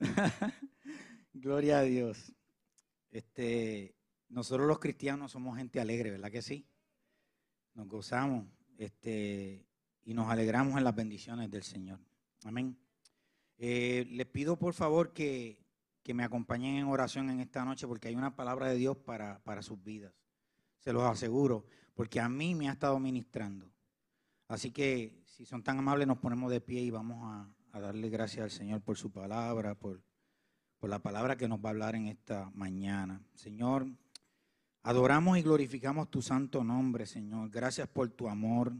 Gloria a Dios. Este, nosotros los cristianos somos gente alegre, ¿verdad que sí? Nos gozamos este, y nos alegramos en las bendiciones del Señor. Amén. Eh, les pido por favor que, que, me acompañen en oración en esta noche porque hay una palabra de Dios para, para sus vidas. Se los aseguro, porque a mí me ha estado ministrando. Así que si son tan amables nos ponemos de pie y vamos a, darle gracias al Señor por su palabra, por, la palabra que nos va a hablar en esta mañana. Señor, adoramos y glorificamos tu santo nombre, Señor. Gracias por tu amor,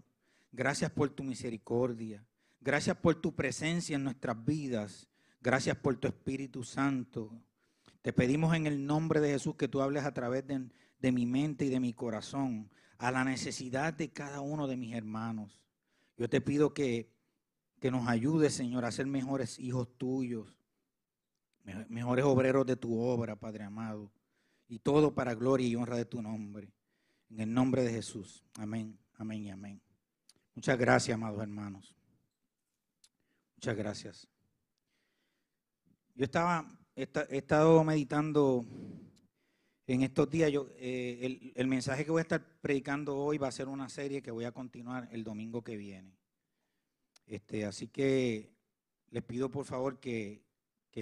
gracias por tu misericordia, gracias por tu presencia en nuestras vidas, gracias por tu Espíritu Santo. Te pedimos en el nombre de Jesús que tú hables a través de mi mente y de mi corazón a la necesidad de cada uno de mis hermanos. Yo te pido que que nos ayude, Señor, a ser mejores hijos tuyos, mejores obreros de tu obra, Padre amado, y todo para gloria y honra de tu nombre. En el nombre de Jesús. Amén, amén y amén. Muchas gracias, amados hermanos. Muchas gracias. Yo estaba, he estado meditando en estos días. Yo, eh, el, el mensaje que voy a estar predicando hoy va a ser una serie que voy a continuar el domingo que viene. Este, así que les pido por favor que,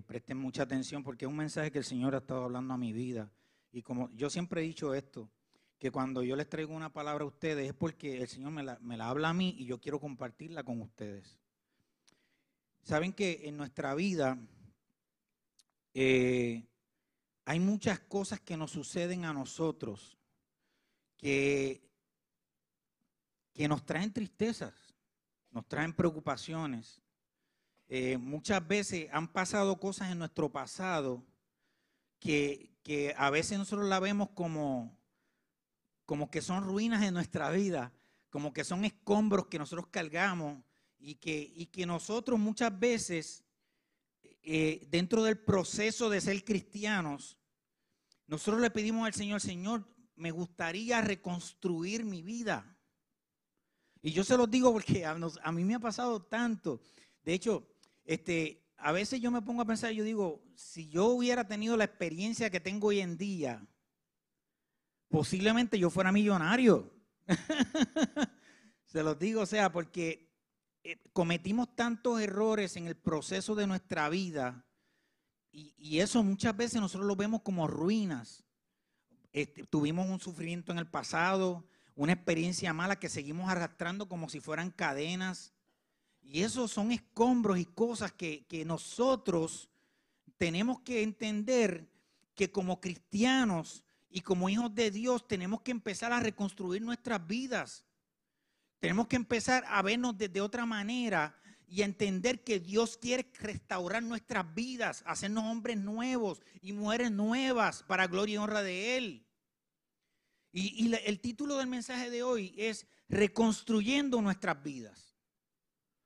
presten mucha atención porque es un mensaje que el Señor ha estado hablando a mi vida. Y como yo siempre he dicho esto, que cuando yo les traigo una palabra a ustedes es porque el Señor me la, habla a mí y yo quiero compartirla con ustedes. Saben que en nuestra vida eh, hay muchas cosas que nos suceden a nosotros que, que nos traen tristezas nos traen preocupaciones. Eh, muchas veces han pasado cosas en nuestro pasado que, a veces nosotros la vemos como, como que son ruinas en nuestra vida, como que son escombros que nosotros cargamos y que, y que nosotros muchas veces, eh, dentro del proceso de ser cristianos, nosotros le pedimos al Señor, Señor, me gustaría reconstruir mi vida. Y yo se los digo porque a, mí me ha pasado tanto. De hecho, este, a veces yo me pongo a pensar, yo digo, si yo hubiera tenido la experiencia que tengo hoy en día, posiblemente yo fuera millonario. se los digo, o sea, porque eh, cometimos tantos errores en el proceso de nuestra vida y, eso muchas veces nosotros lo vemos como ruinas. Este, tuvimos un sufrimiento en el pasado, una experiencia mala que seguimos arrastrando como si fueran cadenas. Y esos son escombros y cosas que, nosotros tenemos que entender que como cristianos y como hijos de Dios tenemos que empezar a reconstruir nuestras vidas. Tenemos que empezar a vernos desde otra manera y entender que Dios quiere restaurar nuestras vidas, hacernos hombres nuevos y mujeres nuevas para gloria y honra de Él. Y, el título del mensaje de hoy es Reconstruyendo nuestras vidas.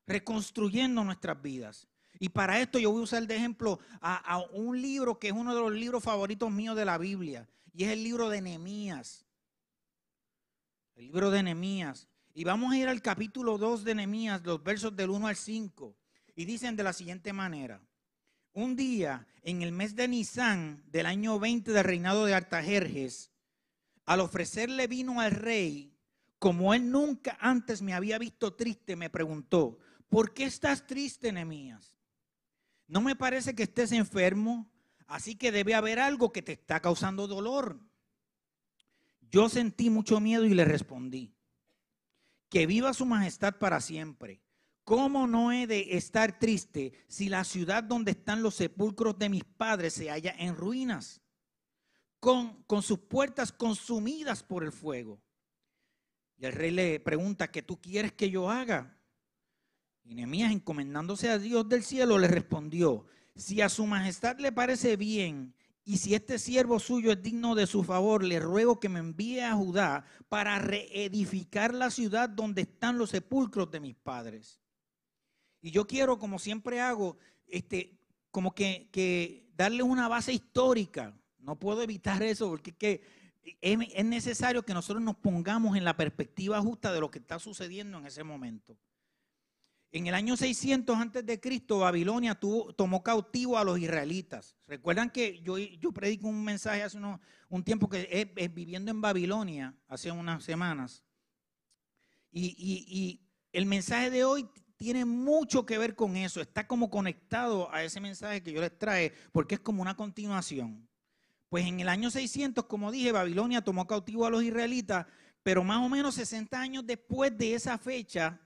Reconstruyendo nuestras vidas. Y para esto yo voy a usar de ejemplo a, un libro que es uno de los libros favoritos míos de la Biblia. Y es el libro de Nehemías. El libro de Nehemías. Y vamos a ir al capítulo 2 de Nehemías, los versos del 1 al 5. Y dicen de la siguiente manera. Un día, en el mes de Nisan del año 20 del reinado de Artajerjes, al ofrecerle vino al rey, como él nunca antes me había visto triste, me preguntó, ¿por qué estás triste, Nemías? No me parece que estés enfermo, así que debe haber algo que te está causando dolor. Yo sentí mucho miedo y le respondí, que viva su majestad para siempre. ¿Cómo no he de estar triste si la ciudad donde están los sepulcros de mis padres se halla en ruinas? Con, con sus puertas consumidas por el fuego. Y el rey le pregunta, ¿qué tú quieres que yo haga? Y Nehemías, encomendándose a Dios del cielo, le respondió, si a su majestad le parece bien y si este siervo suyo es digno de su favor, le ruego que me envíe a Judá para reedificar la ciudad donde están los sepulcros de mis padres. Y yo quiero, como siempre hago, este, como que, que darle una base histórica. No puedo evitar eso porque que es, es necesario que nosotros nos pongamos en la perspectiva justa de lo que está sucediendo en ese momento. En el año 600 antes de Cristo, Babilonia tomó cautivo a los israelitas. Recuerdan que yo, yo predico un mensaje hace un tiempo que es, viviendo en Babilonia, hace unas semanas. Y, y, el mensaje de hoy tiene mucho que ver con eso. Está como conectado a ese mensaje que yo les trae, porque es como una continuación. Pues en el año 600, como dije, Babilonia tomó cautivo a los israelitas, pero más o menos 60 años después de esa fecha,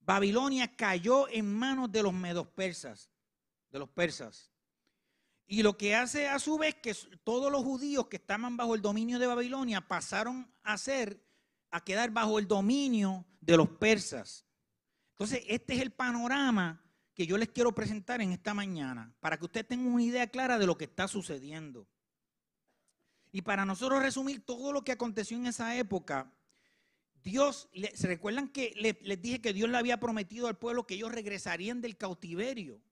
Babilonia cayó en manos de los medos persas, de los persas. Y lo que hace a su vez que todos los judíos que estaban bajo el dominio de Babilonia pasaron a ser, a quedar bajo el dominio de los persas. Entonces, este es el panorama que yo les quiero presentar en esta mañana, para que usted tenga una idea clara de lo que está sucediendo. Y para nosotros resumir todo lo que aconteció en esa época, Dios, ¿se recuerdan que les, dije que Dios le había prometido al pueblo que ellos regresarían del cautiverio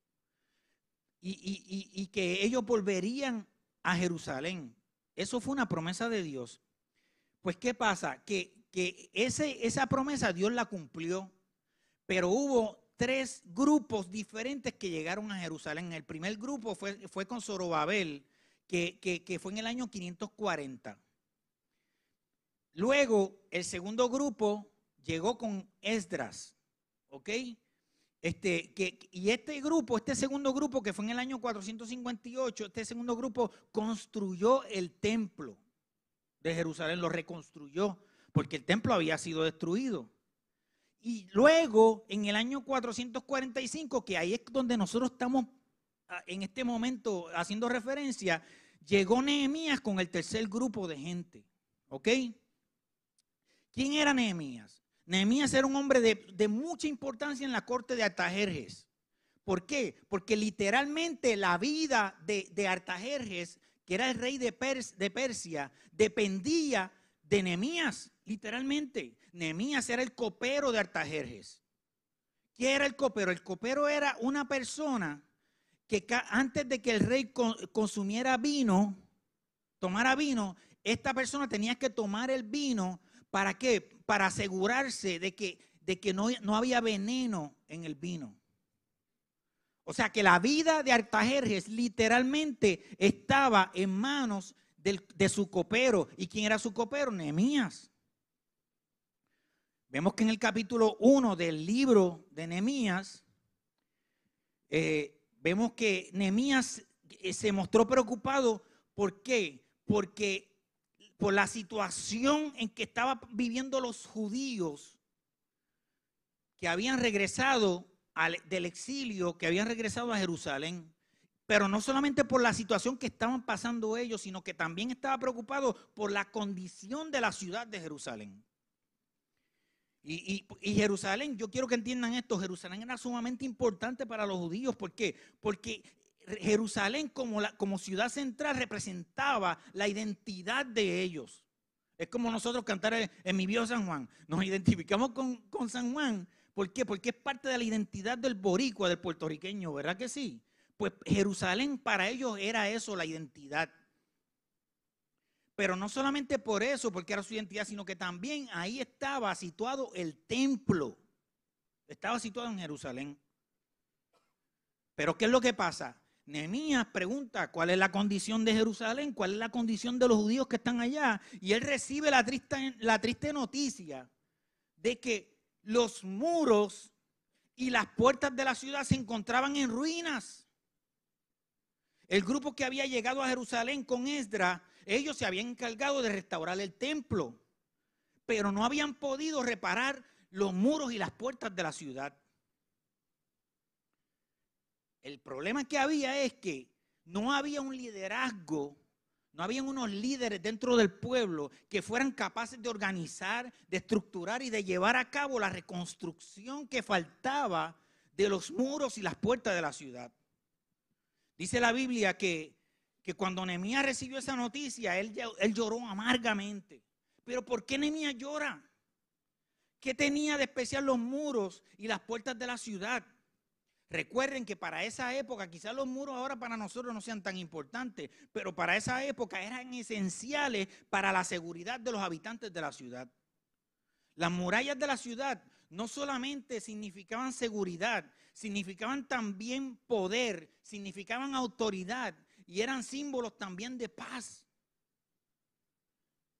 y, que ellos volverían a Jerusalén? Eso fue una promesa de Dios. Pues, ¿qué pasa? Que, que ese, esa promesa Dios la cumplió, pero hubo tres grupos diferentes que llegaron a Jerusalén. El primer grupo fue, fue con Zorobabel, que, que fue en el año 540. Luego, el segundo grupo llegó con Esdras, ¿ok? Este, que, y este grupo, este segundo grupo que fue en el año 458, este segundo grupo construyó el templo de Jerusalén, lo reconstruyó, porque el templo había sido destruido. Y luego, en el año 445, que ahí es donde nosotros estamos ah, en este momento haciendo referencia, llegó Nehemías con el tercer grupo de gente, ¿ok? ¿Quién era Nehemías? Nehemías era un hombre de, mucha importancia en la corte de Artajerjes. ¿Por qué? Porque literalmente la vida de, Artajerjes, que era el rey de, de Persia, dependía de Nehemías, literalmente. Nehemías era el copero de Artajerjes. ¿Qué era el copero? El copero era una persona que antes de que el rey consumiera vino, tomara vino, esta persona tenía que tomar el vino ¿Para qué? Para asegurarse de que, de que no, no había veneno en el vino. O sea que la vida de Artajerjes literalmente estaba en manos de su copero. ¿Y quién era su copero? Nehemías. Vemos que en el capítulo 1 del libro de Nehemías, eh, vemos que Nehemías eh, se mostró preocupado. ¿Por qué? Porque por la situación en que estaban viviendo los judíos que habían regresado del exilio, que habían regresado a Jerusalén. Pero no solamente por la situación que estaban pasando ellos, sino que también estaba preocupado por la condición de la ciudad de Jerusalén. Y, Jerusalén, yo quiero que entiendan esto, Jerusalén era sumamente importante para los judíos. ¿Por qué? Porque Jerusalén como, la, como ciudad central representaba la identidad de ellos. Es como nosotros cantar en, mi viejo San Juan. Nos identificamos con, con, San Juan. ¿Por qué? Porque es parte de la identidad del boricua, del puertorriqueño, ¿verdad que sí? Pues Jerusalén para ellos era eso, la identidad. Pero no solamente por eso, porque era su identidad, sino que también ahí estaba situado el templo. Estaba situado en Jerusalén. Pero ¿qué es lo que pasa? Nehemías pregunta cuál es la condición de Jerusalén, cuál es la condición de los judíos que están allá. Y él recibe la triste, la triste noticia de que los muros y las puertas de la ciudad se encontraban en ruinas. El grupo que había llegado a Jerusalén con Esdra, ellos se habían encargado de restaurar el templo, pero no habían podido reparar los muros y las puertas de la ciudad. El problema que había es que no había un liderazgo No habían unos líderes dentro del pueblo que fueran capaces de organizar, de estructurar y de llevar a cabo la reconstrucción que faltaba de los muros y las puertas de la ciudad. Dice la Biblia que, que cuando Nehemías recibió esa noticia, él, él lloró amargamente. Pero ¿por qué Nehemías llora? ¿Qué tenía de especial los muros y las puertas de la ciudad? Recuerden que para esa época, quizás los muros ahora para nosotros no sean tan importantes, pero para esa época eran esenciales para la seguridad de los habitantes de la ciudad. Las murallas de la ciudad no solamente significaban seguridad, significaban también poder, significaban autoridad y eran símbolos también de paz.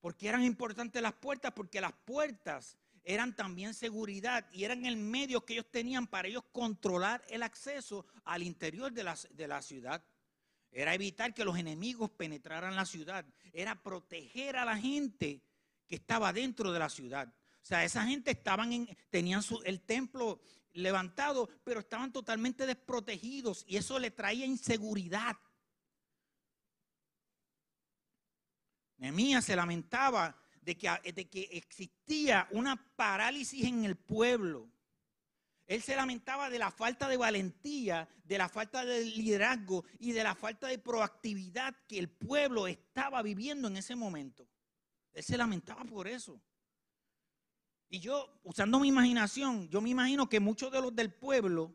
Porque eran importantes las puertas, porque las puertas eran también seguridad y eran el medio que ellos tenían para ellos controlar el acceso al interior de la, de la ciudad. Era evitar que los enemigos penetraran la ciudad. Era proteger a la gente que estaba dentro de la ciudad. O sea, esa gente estaban en, tenían el templo levantado, pero estaban totalmente desprotegidos y eso le traía inseguridad. Nehemías se lamentaba de que, existía una parálisis en el pueblo. Él se lamentaba de la falta de valentía, de la falta de liderazgo y de la falta de proactividad que el pueblo estaba viviendo en ese momento. Él se lamentaba por eso. Y yo, usando mi imaginación, yo me imagino que muchos de los del pueblo,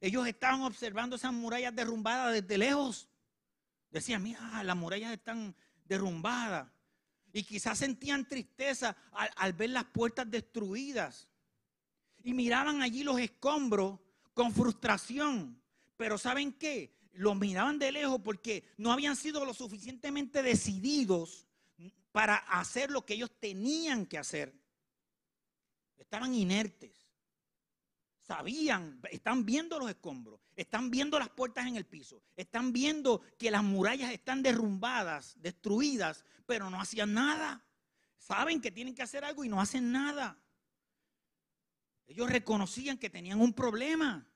ellos estaban observando esas murallas derrumbadas desde lejos. Decían, mira, las murallas están derrumbadas. Y quizás sentían tristeza al, ver las puertas destruidas. Y miraban allí los escombros con frustración. Pero ¿saben qué? Los miraban de lejos porque no habían sido lo suficientemente decididos para hacer lo que ellos tenían que hacer. Estaban inertes. Sabían, están viendo los escombros, están viendo las puertas en el piso, están viendo que las murallas están derrumbadas, destruidas, pero no hacían nada. Saben que tienen que hacer algo y no hacen nada. Ellos reconocían que tenían un problema.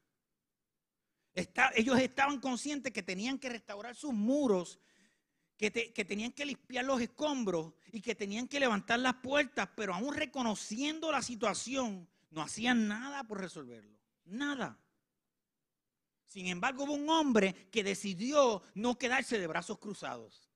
ellos estaban conscientes que tenían que restaurar sus muros, que, tenían que limpiar los escombros y que tenían que levantar las puertas, pero aún reconociendo la situación, no hacían nada por resolverlo. Nada. Sin embargo, hubo un hombre que decidió no quedarse de brazos cruzados.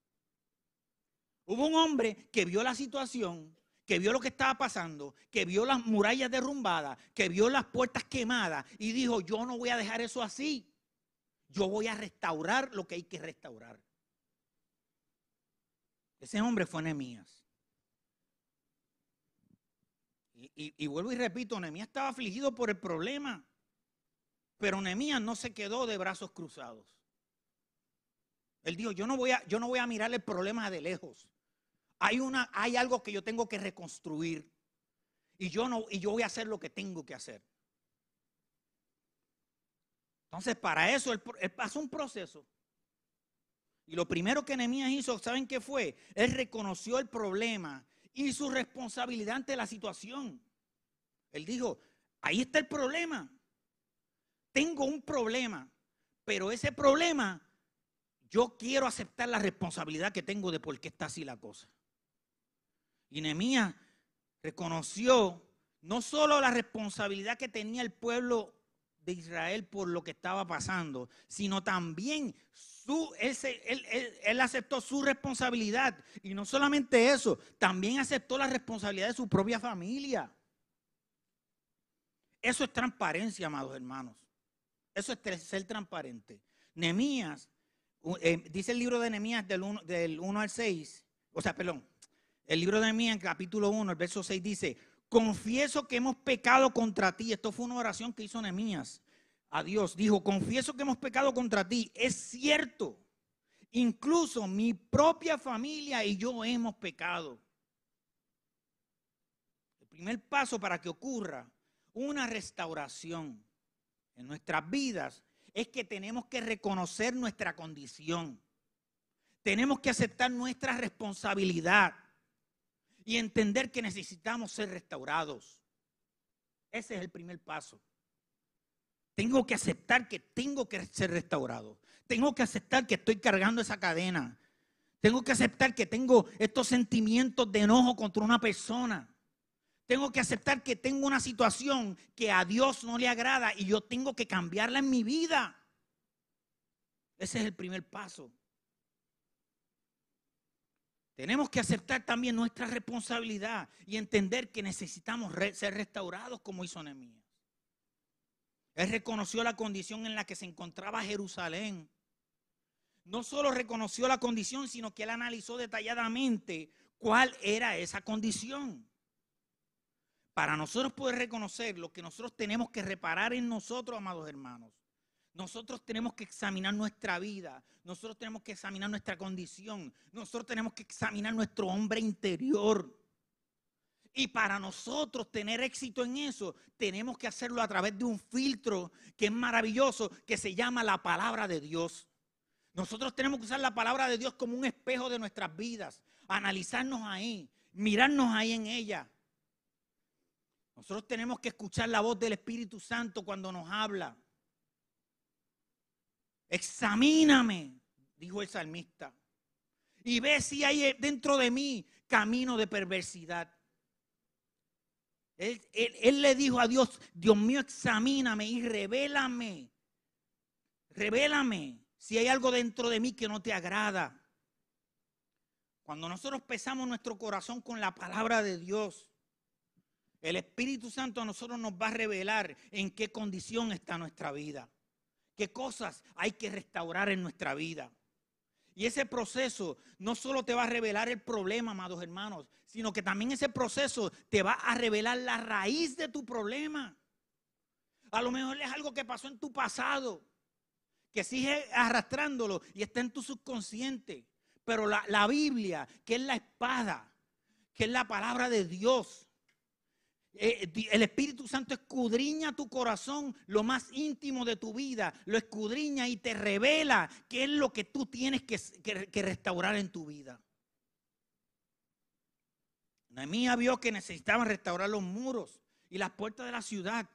Hubo un hombre que vio la situación, que vio lo que estaba pasando, que vio las murallas derrumbadas, que vio las puertas quemadas y dijo, yo no voy a dejar eso así. Yo voy a restaurar lo que hay que restaurar. Ese hombre fue Nehemías. Y, vuelvo y repito, Nehemías estaba afligido por el problema, pero Nehemías no se quedó de brazos cruzados. Él dijo, yo no voy a, mirar el problema de lejos. Hay, algo que yo tengo que reconstruir. Y yo, y voy a hacer lo que tengo que hacer. Entonces, para eso él, él un proceso. Y lo primero que Nehemías hizo, ¿saben qué fue? Él reconoció el problema y su responsabilidad ante la situación. Él dijo, ahí está el problema. Tengo un problema, pero ese problema yo quiero aceptar la responsabilidad que tengo de por qué está así la cosa. Y Nehemías reconoció no solo la responsabilidad que tenía el pueblo de Israel por lo que estaba pasando, sino también su, él, aceptó su responsabilidad. Y no solamente eso, también aceptó la responsabilidad de su propia familia. Eso es transparencia, amados hermanos. Eso es ser transparente. Nemías, eh, dice el libro de Nemías del 1, del 1 al 6, o sea, perdón, el libro de Nemías, capítulo 1, el verso 6 dice, confieso que hemos pecado contra ti. Esto fue una oración que hizo Nehemías a Dios. Dijo, confieso que hemos pecado contra ti. Es cierto. Incluso mi propia familia y yo hemos pecado. El primer paso para que ocurra una restauración en nuestras vidas es que tenemos que reconocer nuestra condición. Tenemos que aceptar nuestra responsabilidad y entender que necesitamos ser restaurados. Ese es el primer paso. Tengo que aceptar que tengo que ser restaurado. Tengo que aceptar que estoy cargando esa cadena. Tengo que aceptar que tengo estos sentimientos de enojo contra una persona. Tengo que aceptar que tengo una situación que a Dios no le agrada y yo tengo que cambiarla en mi vida. Ese es el primer paso. Tenemos que aceptar también nuestra responsabilidad y entender que necesitamos ser restaurados como hizo Nehemías. Él reconoció la condición en la que se encontraba Jerusalén. No solo reconoció la condición, sino que él analizó detalladamente cuál era esa condición. Para nosotros poder reconocer lo que nosotros tenemos que reparar en nosotros, amados hermanos, nosotros tenemos que examinar nuestra vida, nosotros tenemos que examinar nuestra condición, nosotros tenemos que examinar nuestro hombre interior. Y para nosotros tener éxito en eso, tenemos que hacerlo a través de un filtro que es maravilloso, que se llama la palabra de Dios. Nosotros tenemos que usar la palabra de Dios como un espejo de nuestras vidas, analizarnos ahí, mirarnos ahí en ella. Nosotros tenemos que escuchar la voz del Espíritu Santo cuando nos habla. Examíname, dijo el salmista, y ve si hay dentro de mí camino de perversidad. Él, le dijo a Dios, Dios mío, examíname y revélame. Revélame si hay algo dentro de mí que no te agrada. Cuando nosotros pesamos nuestro corazón con la palabra de Dios, el Espíritu Santo a nosotros nos va a revelar en qué condición está nuestra vida qué cosas hay que restaurar en nuestra vida. Y ese proceso no solo te va a revelar el problema, amados hermanos, sino que también ese proceso te va a revelar la raíz de tu problema. A lo mejor es algo que pasó en tu pasado, que sigue arrastrándolo y está en tu subconsciente. Pero la, la Biblia, que es la espada, que es la palabra de Dios, eh, el Espíritu Santo escudriña tu corazón, lo más íntimo de tu vida, lo escudriña y te revela qué es lo que tú tienes que, restaurar en tu vida. Nehemías vio que necesitaban restaurar los muros y las puertas de la ciudad.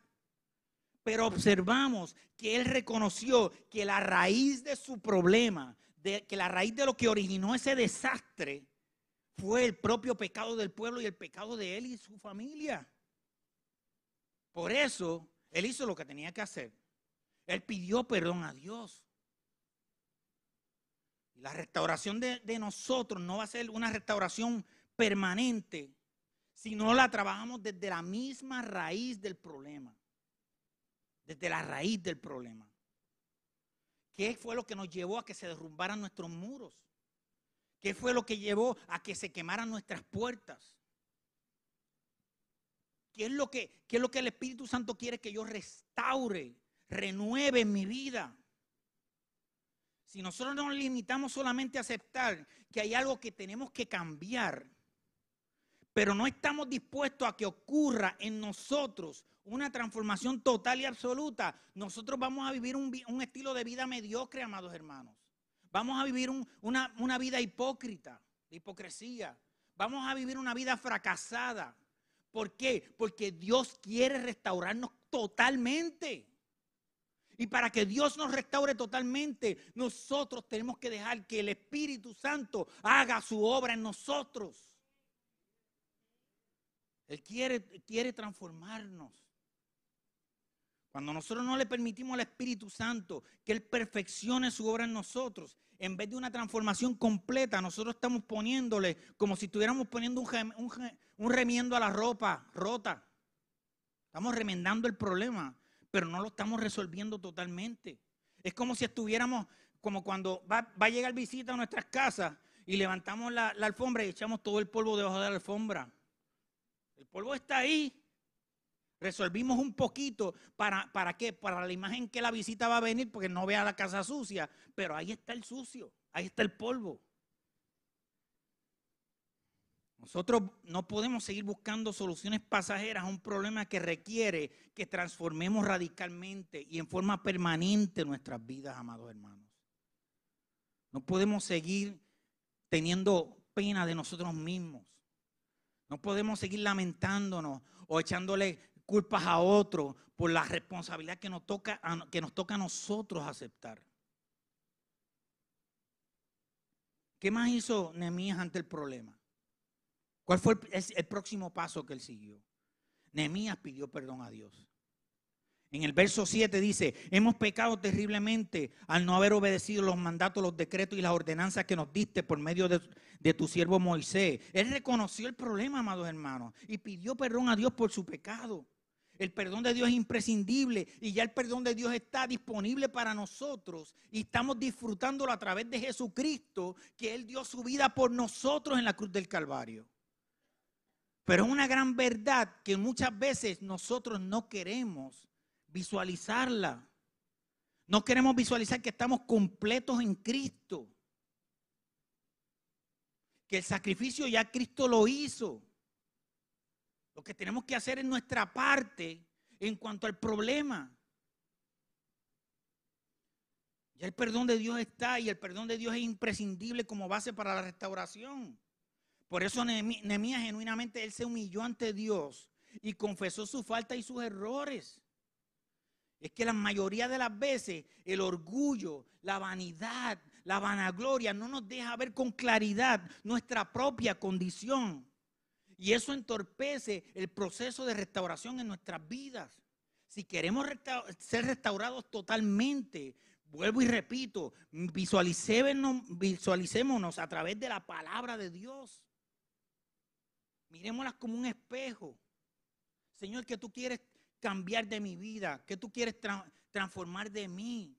Pero observamos que él reconoció que la raíz de su problema, de, que la raíz de lo que originó ese desastre, fue el propio pecado del pueblo y el pecado de él y su familia. Por eso, él hizo lo que tenía que hacer. Él pidió perdón a Dios. La restauración de, nosotros no va a ser una restauración permanente si no la trabajamos desde la misma raíz del problema. Desde la raíz del problema. ¿Qué fue lo que nos llevó a que se derrumbaran nuestros muros? ¿Qué fue lo que llevó a que se quemaran nuestras puertas? ¿Qué es lo que, es lo que el Espíritu Santo quiere que yo restaure, renueve en mi vida? Si nosotros nos limitamos solamente a aceptar que hay algo que tenemos que cambiar, pero no estamos dispuestos a que ocurra en nosotros una transformación total y absoluta, nosotros vamos a vivir un, estilo de vida mediocre, amados hermanos. Vamos a vivir una, una vida hipócrita, de hipocresía. Vamos a vivir una vida fracasada. ¿Por qué? Porque Dios quiere restaurarnos totalmente. Y para que Dios nos restaure totalmente, nosotros tenemos que dejar que el Espíritu Santo haga su obra en nosotros. Él quiere, quiere transformarnos. Cuando nosotros no le permitimos al Espíritu Santo que Él perfeccione su obra en nosotros, en vez de una transformación completa, nosotros estamos poniéndole como si estuviéramos poniendo un, remiendo a la ropa rota. Estamos remendando el problema, pero no lo estamos resolviendo totalmente. Es como si estuviéramos, como cuando va, a llegar visita a nuestras casas y levantamos la, la alfombra y echamos todo el polvo debajo de la alfombra. El polvo está ahí, Resolvimos un poquito para, para qué? Para la imagen que la visita va a venir porque no vea la casa sucia. Pero ahí está el sucio, ahí está el polvo. Nosotros no podemos seguir buscando soluciones pasajeras a un problema que requiere que transformemos radicalmente y en forma permanente nuestras vidas, amados hermanos. No podemos seguir teniendo pena de nosotros mismos. No podemos seguir lamentándonos o echándole culpas a otro por la responsabilidad que nos toca a, que nos toca nosotros aceptar. ¿Qué más hizo Nehemías ante el problema? ¿Cuál fue el, próximo paso que él siguió? Nehemías pidió perdón a Dios. En el verso 7 dice, hemos pecado terriblemente al no haber obedecido los mandatos, los decretos y las ordenanzas que nos diste por medio de, tu siervo Moisés. Él reconoció el problema, amados hermanos, y pidió perdón a Dios por su pecado. El perdón de Dios es imprescindible y ya el perdón de Dios está disponible para nosotros y estamos disfrutándolo a través de Jesucristo, que Él dio su vida por nosotros en la cruz del Calvario. Pero es una gran verdad que muchas veces nosotros no queremos visualizarla. No queremos visualizar que estamos completos en Cristo. Que el sacrificio ya Cristo lo hizo. Lo que tenemos que hacer es nuestra parte en cuanto al problema. Ya el perdón de Dios está y el perdón de Dios es imprescindible como base para la restauración. Por eso Nehemías genuinamente él se humilló ante Dios y confesó su falta y sus errores. Es que la mayoría de las veces el orgullo, la vanidad, la vanagloria no nos deja ver con claridad nuestra propia condición. Y eso entorpece el proceso de restauración en nuestras vidas. Si queremos ser restaurados totalmente, vuelvo y repito, visualicémonos, visualicémonos a través de la palabra de Dios. Miremoslas como un espejo. Señor, que tú quieres cambiar de mi vida? ¿Qué tú quieres transformar de mí?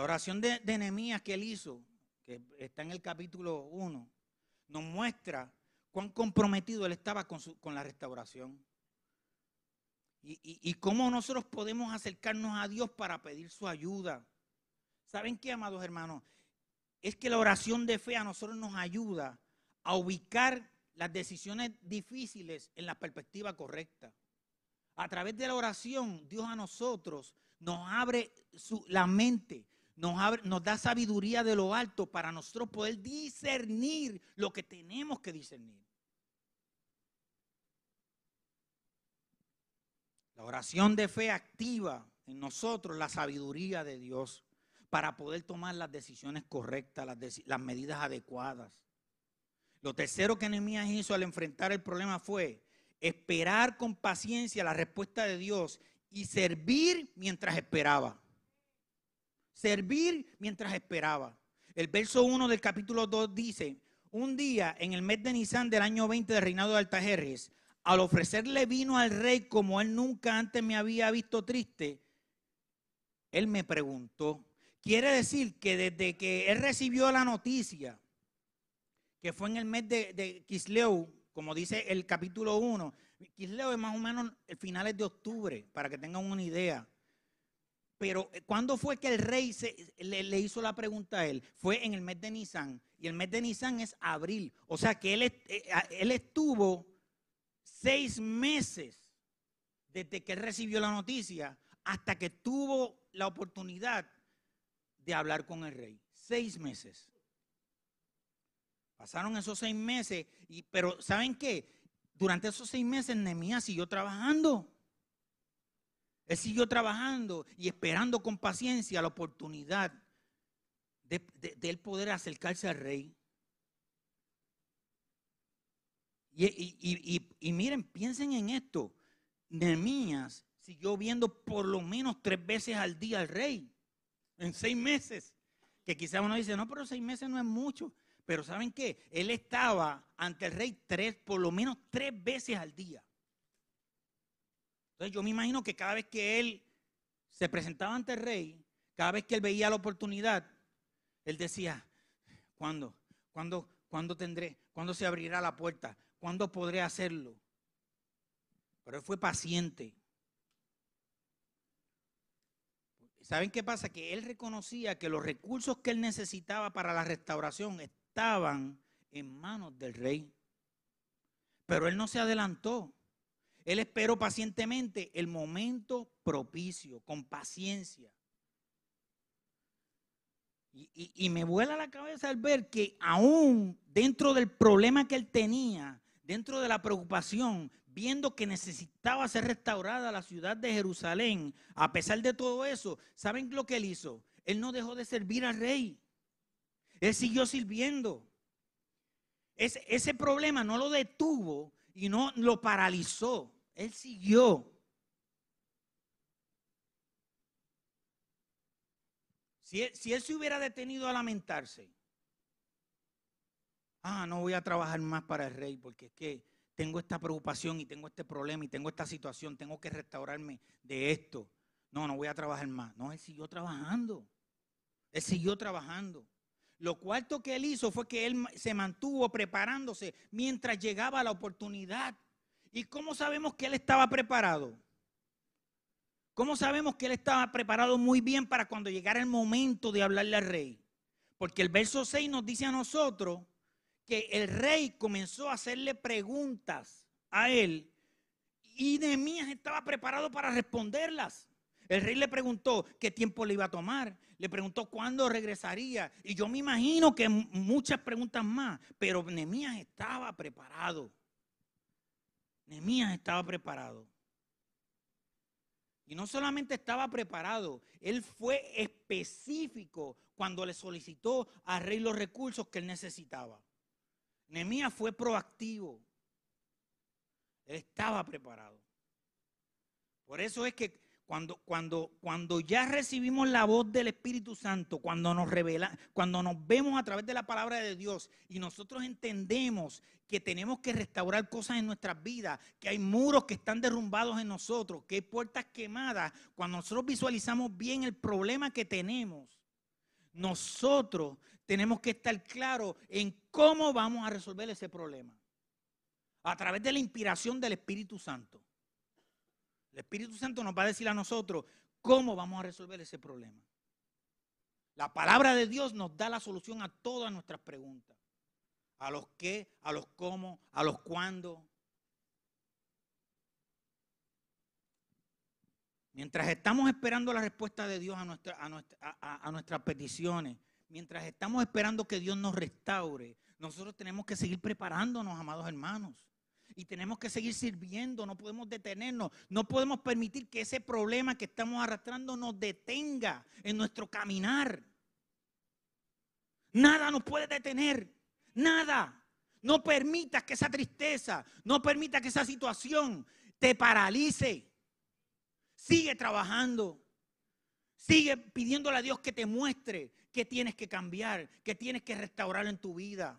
La oración de, de que él hizo, que está en el capítulo 1, nos muestra cuán comprometido él estaba con, la restauración. Y, y, cómo nosotros podemos acercarnos a Dios para pedir su ayuda. ¿Saben qué, amados hermanos? Es que la oración de fe a nosotros nos ayuda a ubicar las decisiones difíciles en la perspectiva correcta. A través de la oración, Dios a nosotros nos abre la mente, nos, da sabiduría de lo alto para nosotros poder discernir lo que tenemos que discernir. La oración de fe activa en nosotros la sabiduría de Dios para poder tomar las decisiones correctas, las, las medidas adecuadas. Lo tercero que Nehemías hizo al enfrentar el problema fue esperar con paciencia la respuesta de Dios y servir mientras esperaba. Servir mientras esperaba. El verso 1 del capítulo 2 dice, un día en el mes de Nisan del año 20 del reinado de Altajerres, al ofrecerle vino al rey como él nunca antes me había visto triste, él me preguntó, quiere decir que desde que él recibió la noticia que fue en el mes de, de como dice el capítulo 1. Kisleu es más o menos finales de octubre, para que tengan una idea. Pero eh, ¿cuándo fue que el rey le, hizo la pregunta a él? Fue en el mes de Nisan. Y el mes de Nisan es abril. O sea que él, eh, él estuvo seis meses desde que él recibió la noticia hasta que tuvo la oportunidad de hablar con el rey. Seis meses. Pasaron esos seis meses, y, pero ¿saben qué? Durante esos seis meses Nehemías siguió trabajando. Él siguió trabajando y esperando con paciencia la oportunidad de, él poder acercarse al rey. Y, y, miren, piensen en esto. Nehemías siguió viendo por lo menos tres veces al día al rey en seis meses. Que quizá uno dice, no, pero seis meses no es mucho. Pero ¿saben qué? Él estaba ante el rey tres, por lo menos tres veces al día. Entonces yo me imagino que cada vez que él se presentaba ante el rey, cada vez que él veía la oportunidad, él decía, ¿cuándo? ¿Cuándo, ¿cuándo tendré? ¿Cuándo se abrirá la puerta? ¿Cuándo podré hacerlo? Pero él fue paciente. ¿Saben qué pasa? Que él reconocía que los recursos que él necesitaba para la restauración estaban en manos del rey. Pero él no se adelantó. Él esperó pacientemente el momento propicio, con paciencia. Y, me vuela la cabeza al ver que aún dentro del problema que él tenía, dentro de la preocupación, viendo que necesitaba ser restaurada la ciudad de Jerusalén, a pesar de todo eso, ¿saben lo que él hizo? Él no dejó de servir al rey. Él siguió sirviendo. Ese, problema no lo detuvo y no lo paralizó. Él siguió. Si él, si él se hubiera detenido a lamentarse, ah, no voy a trabajar más para el rey porque es que tengo esta preocupación y tengo este problema y tengo esta situación, tengo que restaurarme de esto. No, no voy a trabajar más. No, él siguió trabajando. Él siguió trabajando. Lo cuarto que él hizo fue que él se mantuvo preparándose mientras llegaba la oportunidad. ¿Y cómo sabemos que él estaba preparado? ¿Cómo sabemos que él estaba preparado muy bien para cuando llegara el momento de hablarle al rey? Porque el verso 6 nos dice a nosotros que el rey comenzó a hacerle preguntas a él y Nehemías estaba preparado para responderlas. El rey le preguntó qué tiempo le iba a tomar, le preguntó cuándo regresaría y yo me imagino que muchas preguntas más, pero Nehemías estaba preparado. Nehemías estaba preparado. Y no solamente estaba preparado, él fue específico cuando le solicitó al rey los recursos que él necesitaba. Nehemías fue proactivo. Él estaba preparado. Por eso es que cuando, cuando, cuando ya recibimos la voz del Espíritu Santo, cuando nos revela, cuando nos vemos a través de la palabra de Dios y nosotros entendemos que tenemos que restaurar cosas en nuestras vidas, que hay muros que están derrumbados en nosotros, que hay puertas quemadas, cuando nosotros visualizamos bien el problema que tenemos, nosotros tenemos que estar claros en cómo vamos a resolver ese problema. A través de la inspiración del Espíritu Santo. El Espíritu Santo nos va a decir a nosotros cómo vamos a resolver ese problema. La palabra de Dios nos da la solución a todas nuestras preguntas. A los qué, a los cómo, a los cuándo. Mientras estamos esperando la respuesta de Dios a, a nuestras peticiones, mientras estamos esperando que Dios nos restaure, nosotros tenemos que seguir preparándonos, amados hermanos. Y tenemos que seguir sirviendo, no podemos detenernos, no podemos permitir que ese problema que estamos arrastrando nos detenga en nuestro caminar. Nada nos puede detener, nada. No permitas que esa tristeza, no permitas que esa situación te paralice. Sigue trabajando. Sigue pidiéndole a Dios que te muestre que tienes que cambiar, que tienes que restaurar en tu vida.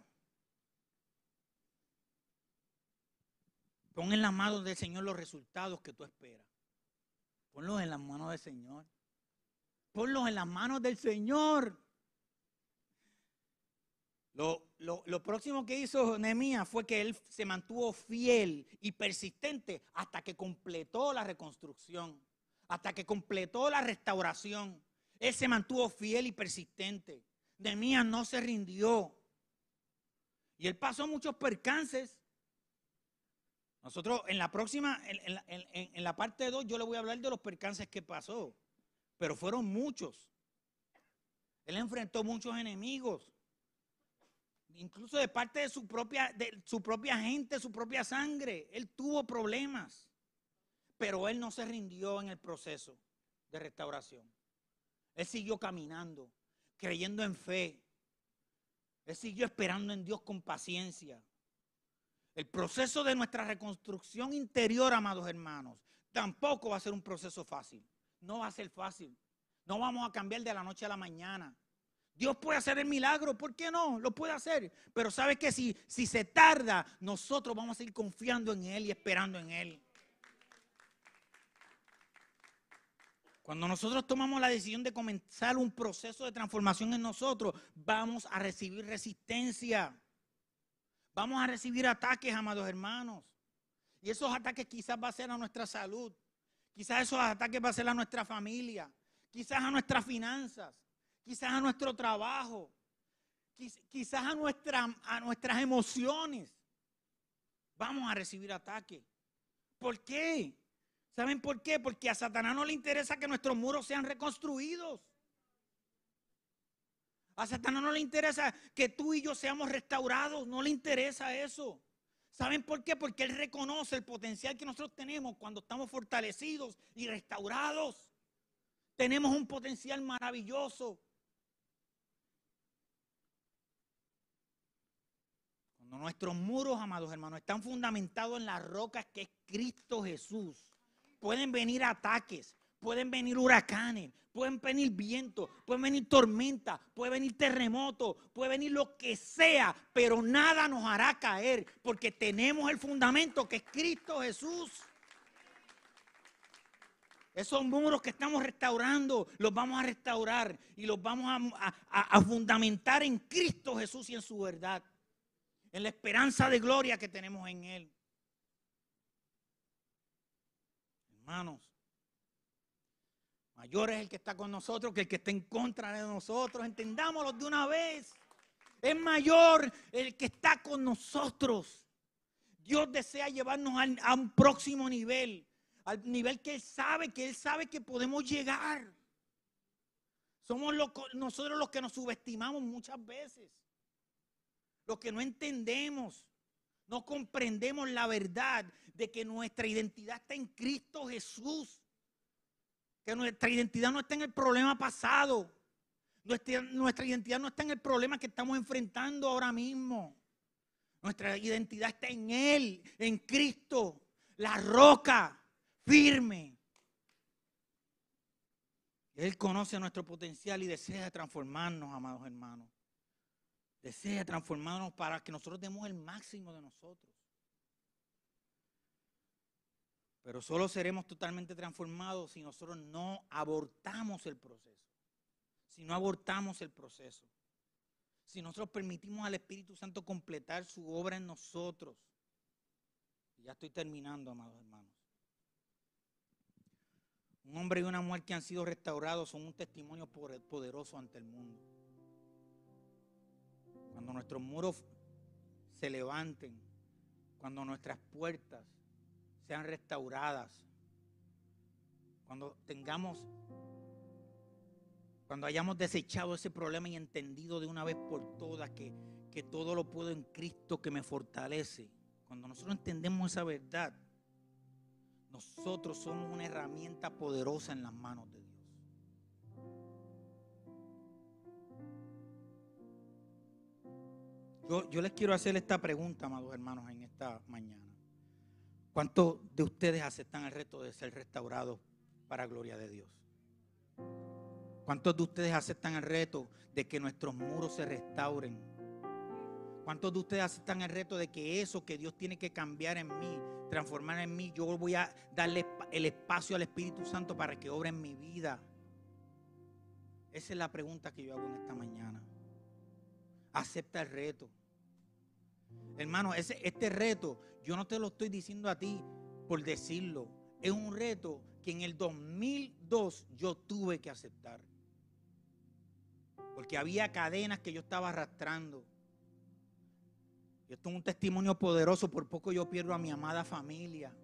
Pon en las manos del Señor los resultados que tú esperas. Ponlos en las manos del Señor. Ponlos en las manos del Señor. Lo, lo, próximo que hizo Nehemías fue que él se mantuvo fiel y persistente hasta que completó la reconstrucción, hasta que completó la restauración. Él se mantuvo fiel y persistente. Nehemías no se rindió. Y él pasó muchos percances. Nosotros en la próxima, en, la parte 2, yo le voy a hablar de los percances que pasó. Pero fueron muchos. Él enfrentó muchos enemigos. Incluso de parte de su propia, de su propia gente, su propia sangre. Él tuvo problemas. Pero él no se rindió en el proceso de restauración. Él siguió caminando, creyendo en fe. Él siguió esperando en Dios con paciencia. El proceso de nuestra reconstrucción interior, amados hermanos, tampoco va a ser un proceso fácil. No va a ser fácil. No vamos a cambiar de la noche a la mañana. Dios puede hacer el milagro, ¿por qué no? Lo puede hacer. Pero sabe que si, si se tarda, nosotros vamos a seguir confiando en Él y esperando en Él. Cuando nosotros tomamos la decisión de comenzar un proceso de transformación en nosotros, vamos a recibir resistencia. Vamos a recibir ataques, amados hermanos. Y esos ataques quizás va a ser a nuestra salud. Quizás esos ataques va a ser a nuestra familia. Quizás a nuestras finanzas. Quizás a nuestro trabajo. Quizás a, a nuestras emociones. Vamos a recibir ataques. ¿Por qué? ¿Saben por qué? Porque a Satanás no le interesa que nuestros muros sean reconstruidos. A Satanás no le interesa que tú y yo seamos restaurados, no le interesa eso. ¿Saben por qué? Porque Él reconoce el potencial que nosotros tenemos cuando estamos fortalecidos y restaurados. Tenemos un potencial maravilloso. Cuando nuestros muros, amados hermanos, están fundamentados en las rocas que es Cristo Jesús, pueden venir ataques, pueden venir huracanes, pueden venir vientos, pueden venir tormentas, puede venir terremotos, puede venir lo que sea, pero nada nos hará caer porque tenemos el fundamento que es Cristo Jesús. Esos muros que estamos restaurando, los vamos a restaurar y los vamos a fundamentar en Cristo Jesús y en su verdad, en la esperanza de gloria que tenemos en Él. Hermanos, Mayor es el que está con nosotros que el que está en contra de nosotros. Entendámoslo de una vez. Es mayor el que está con nosotros. Dios desea llevarnos a, un próximo nivel. Al nivel que Él sabe, que Él sabe que podemos llegar. Somos nosotros los que nos subestimamos muchas veces. Los que no entendemos. No comprendemos la verdad de que nuestra identidad está en Cristo Jesús. Que nuestra identidad no está en el problema pasado. Nuestra, nuestra, identidad no está en el problema que estamos enfrentando ahora mismo. Nuestra identidad está en Él, en Cristo, la roca firme. Él conoce nuestro potencial y desea transformarnos, amados hermanos. Desea transformarnos para que nosotros demos el máximo de nosotros. Pero solo seremos totalmente transformados si nosotros no abortamos el proceso. Si no abortamos el proceso. Si nosotros permitimos al Espíritu Santo completar su obra en nosotros. Ya estoy terminando, amados hermanos. Un hombre y una mujer que han sido restaurados son un testimonio poderoso ante el mundo. Cuando nuestros muros se levanten, cuando nuestras puertas sean restauradas. Cuando tengamos, cuando hayamos desechado ese problema y entendido de una vez por todas que, que todo lo puedo en Cristo que me fortalece. Cuando nosotros entendemos esa verdad, nosotros somos una herramienta poderosa en las manos de Dios. Yo, yo, les quiero hacer esta pregunta, amados hermanos, en esta mañana. ¿Cuántos de ustedes aceptan el reto de ser restaurados para gloria de Dios? ¿Cuántos de ustedes aceptan el reto de que nuestros muros se restauren? ¿Cuántos de ustedes aceptan el reto de que eso que Dios tiene que cambiar en mí, transformar en mí, yo voy a darle el espacio al Espíritu Santo para que obre en mi vida? Esa es la pregunta que yo hago en esta mañana. Acepta el reto. Hermano, este reto yo no te lo estoy diciendo a ti por decirlo. Es un reto que en el 2002 yo tuve que aceptar. Porque había cadenas que yo estaba arrastrando. Y esto es un testimonio poderoso. Por poco yo pierdo a mi amada familia.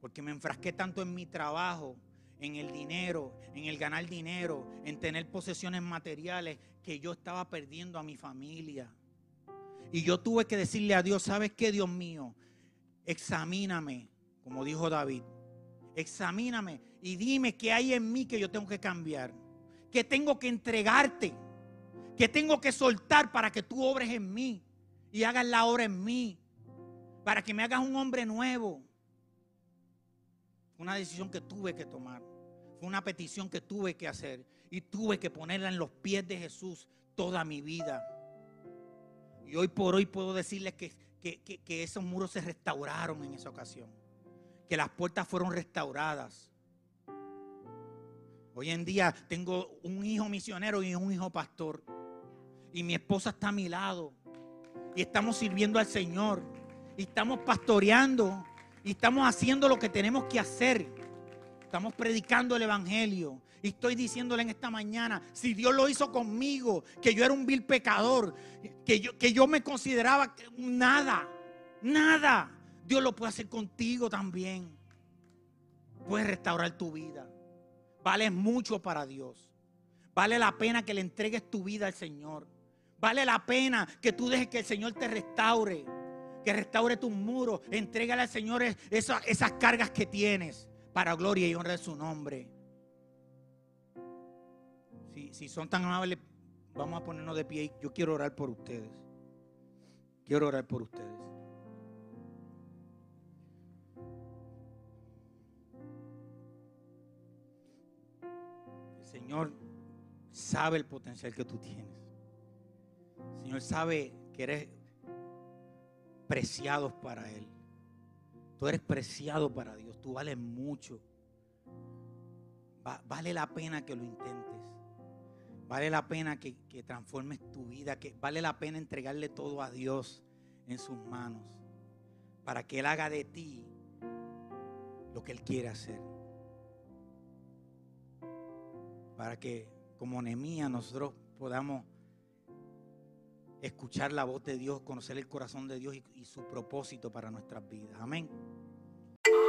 Porque me enfrasqué tanto en mi trabajo, en el dinero, en el ganar dinero, en tener posesiones materiales, que yo estaba perdiendo a mi familia. Y yo tuve que decirle a Dios, ¿sabes qué, Dios mío? Examíname, como dijo David. Examíname y dime qué hay en mí que yo tengo que cambiar. Que tengo que entregarte. Que tengo que soltar para que tú obres en mí y hagas la obra en mí. Para que me hagas un hombre nuevo. Fue una decisión que tuve que tomar. Fue una petición que tuve que hacer. Y tuve que ponerla en los pies de Jesús toda mi vida. Y hoy por hoy puedo decirles que, que, esos muros se restauraron en esa ocasión. Que las puertas fueron restauradas. Hoy en día tengo un hijo misionero y un hijo pastor. Y mi esposa está a mi lado. Y estamos sirviendo al Señor. Y estamos pastoreando. Y estamos haciendo lo que tenemos que hacer. Estamos predicando el Evangelio. Y estoy diciéndole en esta mañana, si Dios lo hizo conmigo, que yo era un vil pecador, que yo, que yo me consideraba nada, nada, Dios lo puede hacer contigo también. Puede restaurar tu vida. Vale mucho para Dios. Vale la pena que le entregues tu vida al Señor. Vale la pena que tú dejes que el Señor te restaure. que restaure tus muros. Entrégale al Señor esas, esas cargas que tienes para gloria y honra de su nombre. Si, son tan amables, vamos a ponernos de pie. Yo quiero orar por ustedes. Quiero orar por ustedes. El Señor sabe el potencial que tú tienes. El Señor sabe que eres preciado para Él. Tú eres preciado para Dios. Tú vales mucho. vale la pena que lo intentes. Vale la pena que, que, transformes tu vida. Que vale la pena entregarle todo a Dios en sus manos. Para que Él haga de ti lo que Él quiere hacer. Para que como Nehemías nosotros podamos escuchar la voz de Dios, conocer el corazón de Dios y, y su propósito para nuestras vidas. Amén.